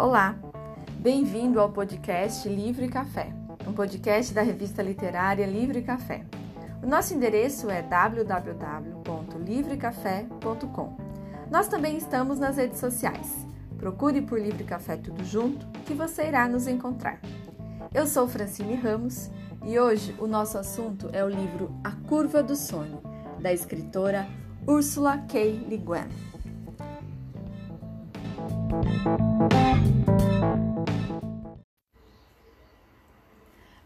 Olá, bem-vindo ao podcast Livre Café, um podcast da revista literária Livre Café. O nosso endereço é www.livrecafé.com. Nós também estamos nas redes sociais. Procure por Livre Café Tudo Junto que você irá nos encontrar. Eu sou Francine Ramos e hoje o nosso assunto é o livro A Curva do Sonho, da escritora Ursula K. Le Guin.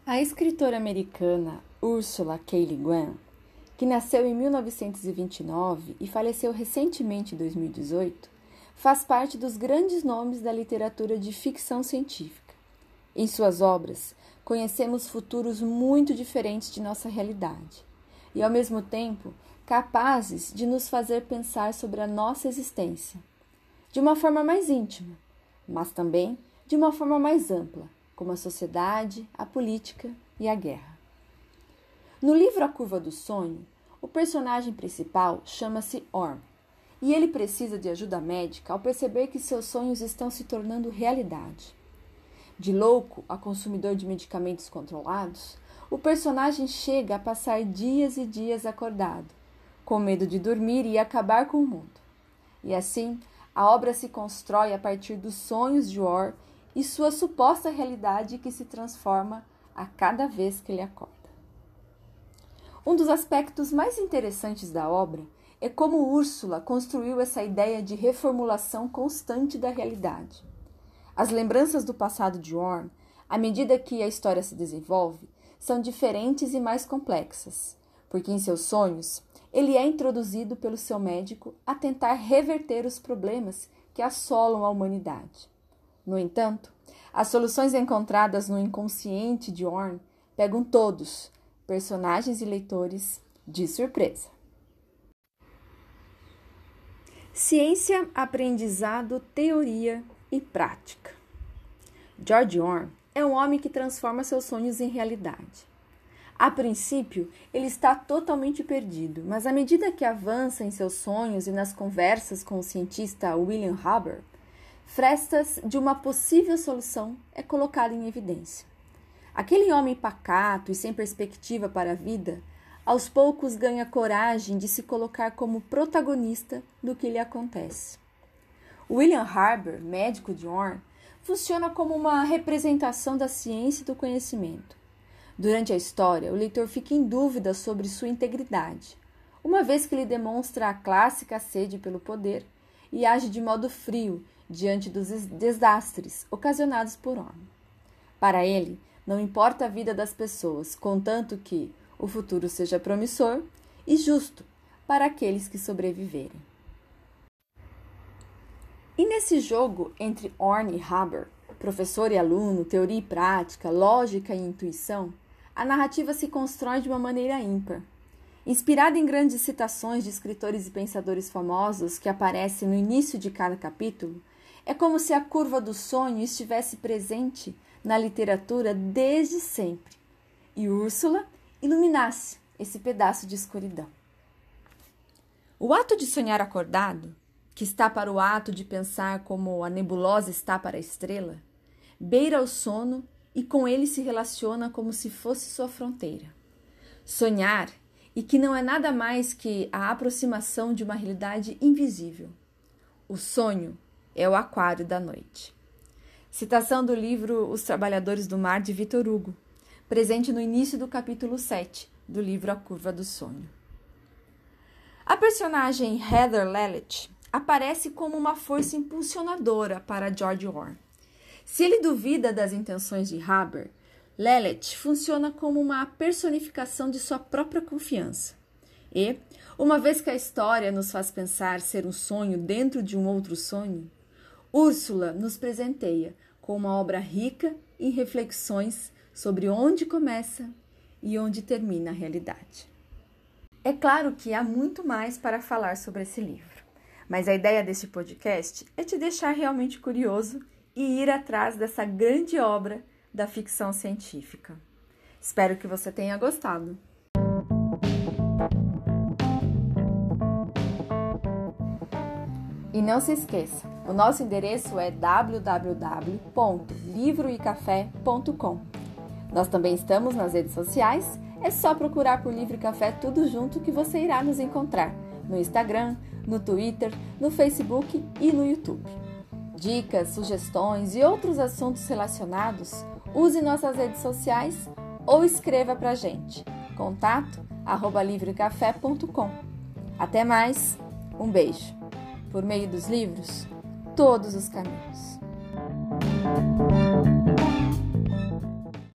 A escritora americana Ursula K. Le Guin, que nasceu em 1929 e faleceu recentemente em 2018, faz parte dos grandes nomes da literatura de ficção científica. Em suas obras, conhecemos futuros muito diferentes de nossa realidade e, ao mesmo tempo, capazes de nos fazer pensar sobre a nossa existência de uma forma mais íntima, mas também de uma forma mais ampla, como a sociedade, a política e a guerra. No livro A Curva do Sonho, o personagem principal chama-se Orm e ele precisa de ajuda médica ao perceber que seus sonhos estão se tornando realidade. De louco a consumidor de medicamentos controlados, o personagem chega a passar dias e dias acordado, com medo de dormir e acabar com o mundo. E assim, a obra se constrói a partir dos sonhos de Orr e sua suposta realidade que se transforma a cada vez que ele acorda. Um dos aspectos mais interessantes da obra é como Úrsula construiu essa ideia de reformulação constante da realidade. As lembranças do passado de Orm, à medida que a história se desenvolve, são diferentes e mais complexas, porque em seus sonhos ele é introduzido pelo seu médico a tentar reverter os problemas que assolam a humanidade. No entanto, as soluções encontradas no inconsciente de Orn pegam todos, personagens e leitores, de surpresa. Ciência, aprendizado, teoria e prática. George Orn é um homem que transforma seus sonhos em realidade. A princípio, ele está totalmente perdido, mas à medida que avança em seus sonhos e nas conversas com o cientista William Haber, frestas de uma possível solução é colocado em evidência. Aquele homem pacato e sem perspectiva para a vida, aos poucos ganha coragem de se colocar como protagonista do que lhe acontece. William Haber, médico de Orn, funciona como uma representação da ciência e do conhecimento. Durante a história, o leitor fica em dúvida sobre sua integridade, uma vez que ele demonstra a clássica sede pelo poder e age de modo frio diante dos desastres ocasionados por homem. Para ele, não importa a vida das pessoas, contanto que o futuro seja promissor e justo para aqueles que sobreviverem. E nesse jogo entre Orne e Haber, professor e aluno, teoria e prática, lógica e intuição, a narrativa se constrói de uma maneira ímpar. Inspirada em grandes citações de escritores e pensadores famosos que aparecem no início de cada capítulo, é como se a curva do sonho estivesse presente na literatura desde sempre e Úrsula iluminasse esse pedaço de escuridão. O ato de sonhar acordado, que está para o ato de pensar como a nebulosa está para a estrela, beira o sono e com ele se relaciona como se fosse sua fronteira. Sonhar, e que não é nada mais que a aproximação de uma realidade invisível. O sonho é o aquário da noite. Citação do livro Os Trabalhadores do Mar de Vitor Hugo, presente no início do capítulo 7 do livro A Curva do Sonho. A personagem Heather Lelich aparece como uma força impulsionadora para George Orwell. Se ele duvida das intenções de Haber, Lelet funciona como uma personificação de sua própria confiança. E, uma vez que a história nos faz pensar ser um sonho dentro de um outro sonho, Úrsula nos presenteia com uma obra rica em reflexões sobre onde começa e onde termina a realidade. É claro que há muito mais para falar sobre esse livro, mas a ideia deste podcast é te deixar realmente curioso e ir atrás dessa grande obra da ficção científica. Espero que você tenha gostado. E não se esqueça, o nosso endereço é www.livroecafé.com. Nós também estamos nas redes sociais, é só procurar por Livro e Café tudo junto que você irá nos encontrar no Instagram, no Twitter, no Facebook e no YouTube. Dicas, sugestões e outros assuntos relacionados, use nossas redes sociais ou escreva para a gente. Contato arroba livrecafé.com. Até mais, um beijo por meio dos livros, todos os caminhos.